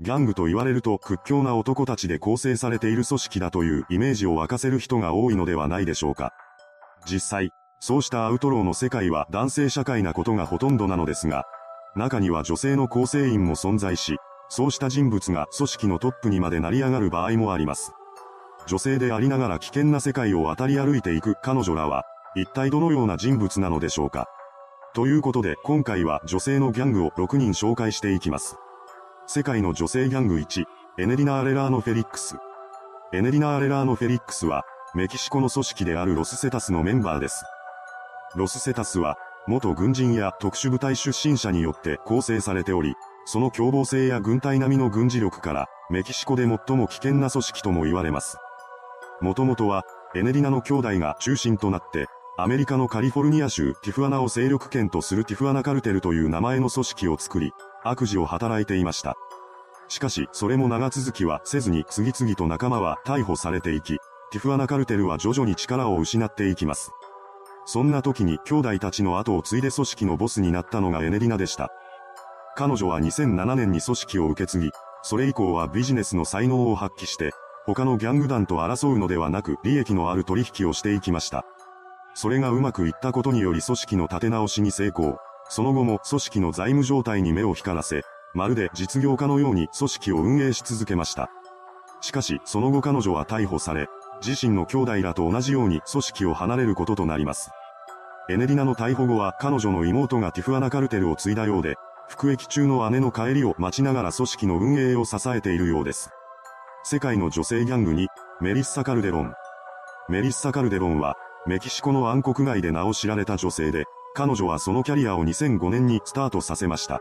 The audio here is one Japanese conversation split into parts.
ギャングと言われると屈強な男たちで構成されている組織だというイメージを沸かせる人が多いのではないでしょうか。実際、そうしたアウトローの世界は男性社会なことがほとんどなのですが、中には女性の構成員も存在し、そうした人物が組織のトップにまで成り上がる場合もあります。女性でありながら危険な世界を渡り歩いていく彼女らは、一体どのような人物なのでしょうか。ということで今回は女性のギャングを6人紹介していきます。世界の女性ギャング1、エネリナ・アレラーノ・フェリックス。エネリナ・アレラーノ・フェリックスは、メキシコの組織であるロスセタスのメンバーです。ロスセタスは、元軍人や特殊部隊出身者によって構成されており、その凶暴性や軍隊並みの軍事力から、メキシコで最も危険な組織とも言われます。もともとは、エネリナの兄弟が中心となって、アメリカのカリフォルニア州ティフアナを勢力圏とするティフアナカルテルという名前の組織を作り、悪事を働いていました。しかし、それも長続きはせずに次々と仲間は逮捕されていき、ティフアナカルテルは徐々に力を失っていきます。そんな時に兄弟たちの後を継いで組織のボスになったのがエネリナでした。彼女は2007年に組織を受け継ぎ、それ以降はビジネスの才能を発揮して、他のギャング団と争うのではなく利益のある取引をしていきました。それがうまくいったことにより組織の立て直しに成功。その後も組織の財務状態に目を光らせ、まるで実業家のように組織を運営し続けました。しかし、その後彼女は逮捕され、自身の兄弟らと同じように組織を離れることとなります。エネリナの逮捕後は彼女の妹がティフアナカルテルを継いだようで、服役中の姉の帰りを待ちながら組織の運営を支えているようです。世界の女性ギャングに、メリッサ・カルデロン。メリッサ・カルデロンは、メキシコの暗黒街で名を知られた女性で、彼女はそのキャリアを2005年にスタートさせました。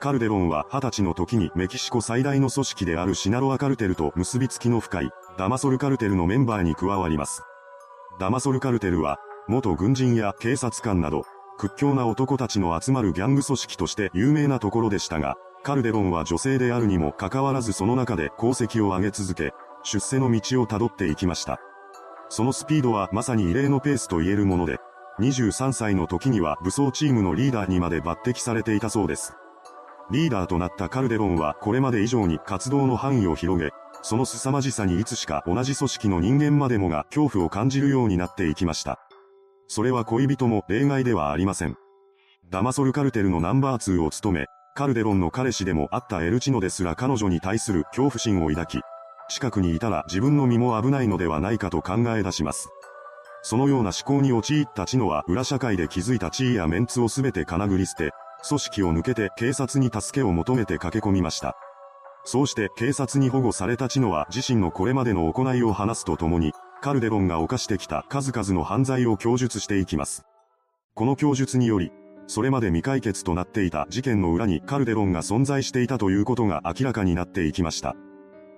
カルデロンは20歳の時にメキシコ最大の組織であるシナロアカルテルと結びつきの深いダマソルカルテルのメンバーに加わります。ダマソルカルテルは元軍人や警察官など屈強な男たちの集まるギャング組織として有名なところでしたが、カルデロンは女性であるにもかかわらずその中で功績を上げ続け、出世の道をたどっていきました。そのスピードはまさに異例のペースと言えるもので、23歳の時には武装チームのリーダーにまで抜擢されていたそうです。リーダーとなったカルデロンはこれまで以上に活動の範囲を広げ、その凄まじさにいつしか同じ組織の人間までもが恐怖を感じるようになっていきました。それは恋人も例外ではありません。ダマソルカルテルのナンバー2を務め、カルデロンの彼氏でもあったエルチノですら彼女に対する恐怖心を抱き、近くにいたら自分の身も危ないのではないかと考え出します。そのような思考に陥ったチノは裏社会で築いた地位やメンツをすべて金繰り捨て、組織を抜けて警察に助けを求めて駆け込みました。そうして警察に保護されたチノは自身のこれまでの行いを話すとともに、カルデロンが犯してきた数々の犯罪を供述していきます。この供述により、それまで未解決となっていた事件の裏にカルデロンが存在していたということが明らかになっていきました。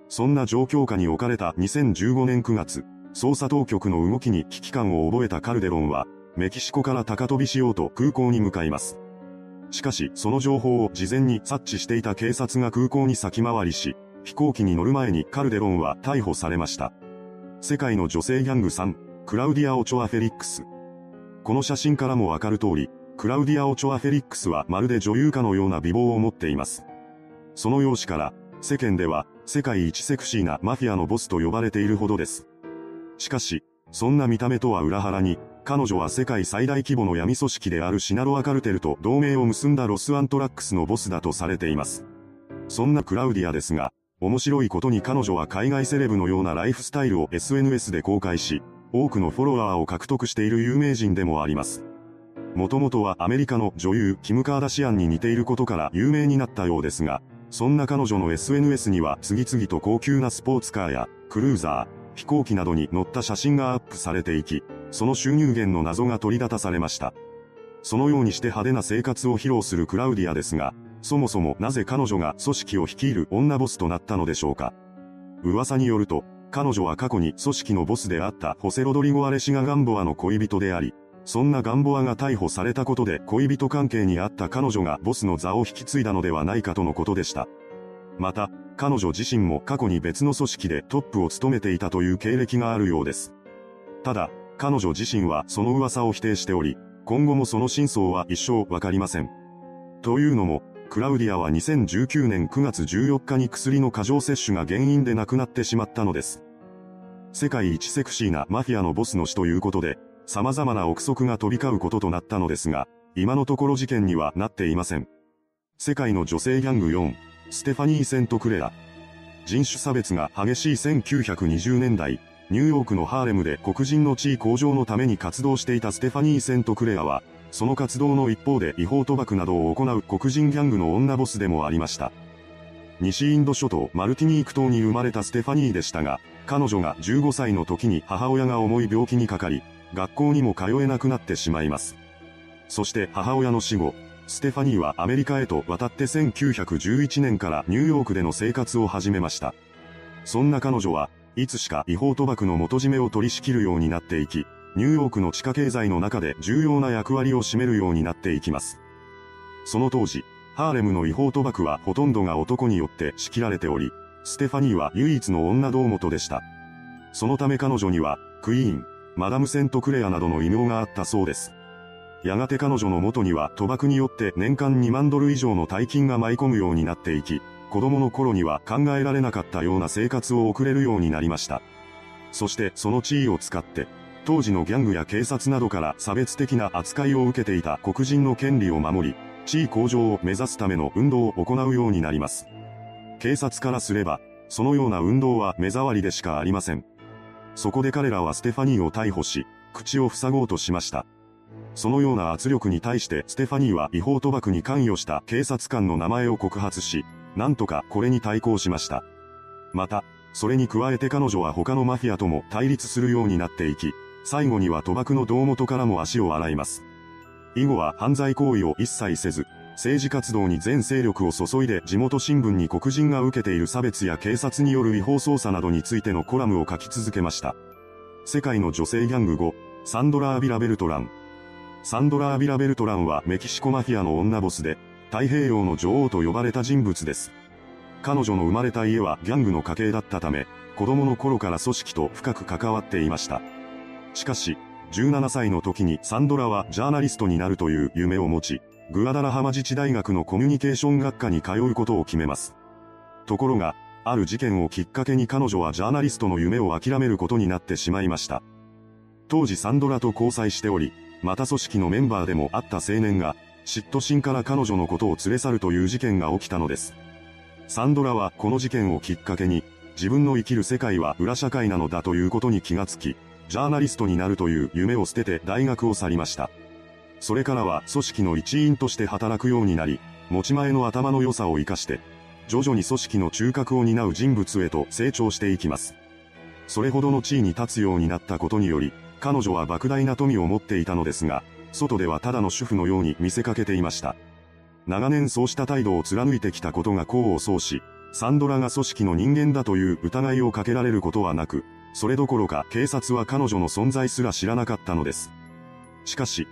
そんな状況下に置かれた2015年9月、捜査当局の動きに危機感を覚えたカルデロンは、メキシコから高飛びしようと空港に向かいます。しかし、その情報を事前に察知していた警察が空港に先回りし、飛行機に乗る前にカルデロンは逮捕されました。世界の女性ギャング3、クラウディア・オチョア・フェリックス。この写真からもわかる通り、クラウディア・オチョア・フェリックスはまるで女優かのような美貌を持っています。その容姿から、世間では、世界一セクシーなマフィアのボスと呼ばれているほどです。しかし、そんな見た目とは裏腹に、彼女は世界最大規模の闇組織であるシナロアカルテルと同盟を結んだロスアントラックスのボスだとされています。そんなクラウディアですが、面白いことに彼女は海外セレブのようなライフスタイルを SNS で公開し、多くのフォロワーを獲得している有名人でもあります。もともとはアメリカの女優キム・カーダシアンに似ていることから有名になったようですが、そんな彼女の SNS には次々と高級なスポーツカーやクルーザー、飛行機などに乗った写真がアップされていき、その収入源の謎が取り立たされました。そのようにして派手な生活を披露するクラウディアですが、そもそもなぜ彼女が組織を率いる女ボスとなったのでしょうか。噂によると、彼女は過去に組織のボスであったホセロドリゴ・アレシガ・ガンボアの恋人であり、そんなガンボアが逮捕されたことで恋人関係にあった彼女がボスの座を引き継いだのではないかとのことでした。また、彼女自身も過去に別の組織でトップを務めていたという経歴があるようです。ただ、彼女自身はその噂を否定しており、今後もその真相は一生わかりません。というのも、クラウディアは2019年9月14日に薬の過剰摂取が原因で亡くなってしまったのです。世界一セクシーなマフィアのボスの死ということで、様々な憶測が飛び交うこととなったのですが、今のところ事件にはなっていません。世界の女性ギャング4、ステファニー・セントクレア。人種差別が激しい1920年代、ニューヨークのハーレムで黒人の地位向上のために活動していたステファニー・セントクレアは、その活動の一方で違法賭博などを行う黒人ギャングの女ボスでもありました。西インド諸島マルティニーク島に生まれたステファニーでしたが、彼女が15歳の時に母親が重い病気にかかり、学校にも通えなくなってしまいます。そして母親の死後、ステファニーはアメリカへと渡って1911年からニューヨークでの生活を始めました。そんな彼女はいつしか違法賭博の元締めを取り仕切るようになっていき、ニューヨークの地下経済の中で重要な役割を占めるようになっていきます。その当時、ハーレムの違法賭博はほとんどが男によって仕切られており、ステファニーは唯一の女胴元でした。そのため彼女には、クイーン、マダム・セント・クレアなどの異名があったそうです。やがて彼女の元には賭博によって年間2万ドル以上の大金が舞い込むようになっていき、子供の頃には考えられなかったような生活を送れるようになりました。そしてその地位を使って、当時のギャングや警察などから差別的な扱いを受けていた黒人の権利を守り、地位向上を目指すための運動を行うようになります。警察からすれば、そのような運動は目障りでしかありません。そこで彼らはステファニーを逮捕し、口を塞ごうとしました。そのような圧力に対してステファニーは違法賭博に関与した警察官の名前を告発し、なんとかこれに対抗しました。また、それに加えて彼女は他のマフィアとも対立するようになっていき、最後には賭博の胴元からも足を洗います。以後は犯罪行為を一切せず、政治活動に全勢力を注いで地元新聞に黒人が受けている差別や警察による違法捜査などについてのコラムを書き続けました。世界の女性ギャング5、サンドラ・アビラ・ベルトラン。サンドラ・アビラ・ベルトランはメキシコマフィアの女ボスで、太平洋の女王と呼ばれた人物です。彼女の生まれた家はギャングの家系だったため、子供の頃から組織と深く関わっていました。しかし、17歳の時にサンドラはジャーナリストになるという夢を持ち、グアダラハマ自治大学のコミュニケーション学科に通うことを決めます。ところが、ある事件をきっかけに彼女はジャーナリストの夢を諦めることになってしまいました。当時サンドラと交際しており、また組織のメンバーでもあった青年が、嫉妬心から彼女のことを連れ去るという事件が起きたのです。サンドラはこの事件をきっかけに、自分の生きる世界は裏社会なのだということに気がつき、ジャーナリストになるという夢を捨てて大学を去りました。それからは組織の一員として働くようになり、持ち前の頭の良さを活かして、徐々に組織の中核を担う人物へと成長していきます。それほどの地位に立つようになったことにより、彼女は莫大な富を持っていたのですが、外ではただの主婦のように見せかけていました。長年そうした態度を貫いてきたことが功を奏し、サンドラが組織の人間だという疑いをかけられることはなく、それどころか警察は彼女の存在すら知らなかったのです。しかし、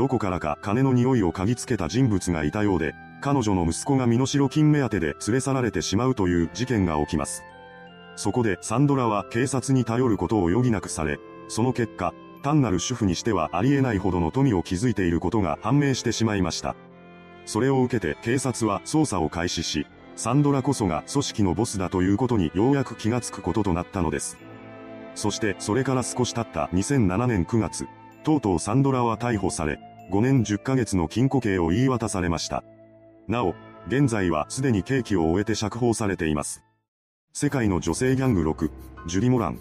どこからか金の匂いを嗅ぎつけた人物がいたようで、彼女の息子が身代金目当てで連れ去られてしまうという事件が起きます。そこでサンドラは警察に頼ることを余儀なくされ、その結果、単なる主婦にしてはありえないほどの富を築いていることが判明してしまいました。それを受けて警察は捜査を開始し、サンドラこそが組織のボスだということにようやく気がつくこととなったのです。そしてそれから少し経った2007年9月、とうとうサンドラは逮捕され、5年10ヶ月の禁錮刑を言い渡されました。なお、現在はすでに刑期を終えて釈放されています。世界の女性ギャング6、ジュリ・モラン。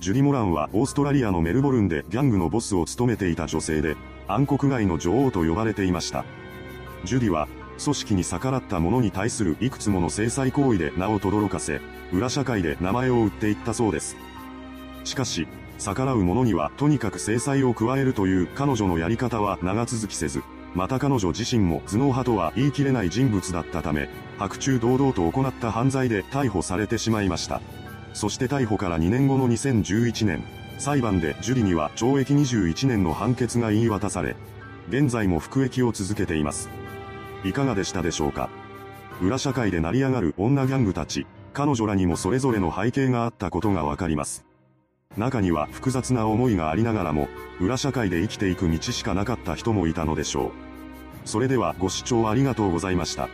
ジュリ・モランはオーストラリアのメルボルンでギャングのボスを務めていた女性で、暗黒街の女王と呼ばれていました。ジュリは、組織に逆らった者に対するいくつもの制裁行為で名を轟かせ、裏社会で名前を売っていったそうです。しかし、逆らう者にはとにかく制裁を加えるという彼女のやり方は長続きせず、また彼女自身も頭脳派とは言い切れない人物だったため、白昼堂々と行った犯罪で逮捕されてしまいました。そして逮捕から2年後の2011年、裁判でジュリには懲役21年の判決が言い渡され、現在も服役を続けています。いかがでしたでしょうか裏社会で成り上がる女ギャングたち、彼女らにもそれぞれの背景があったことがわかります。中には複雑な思いがありながらも、裏社会で生きていく道しかなかった人もいたのでしょう。それではご視聴ありがとうございました。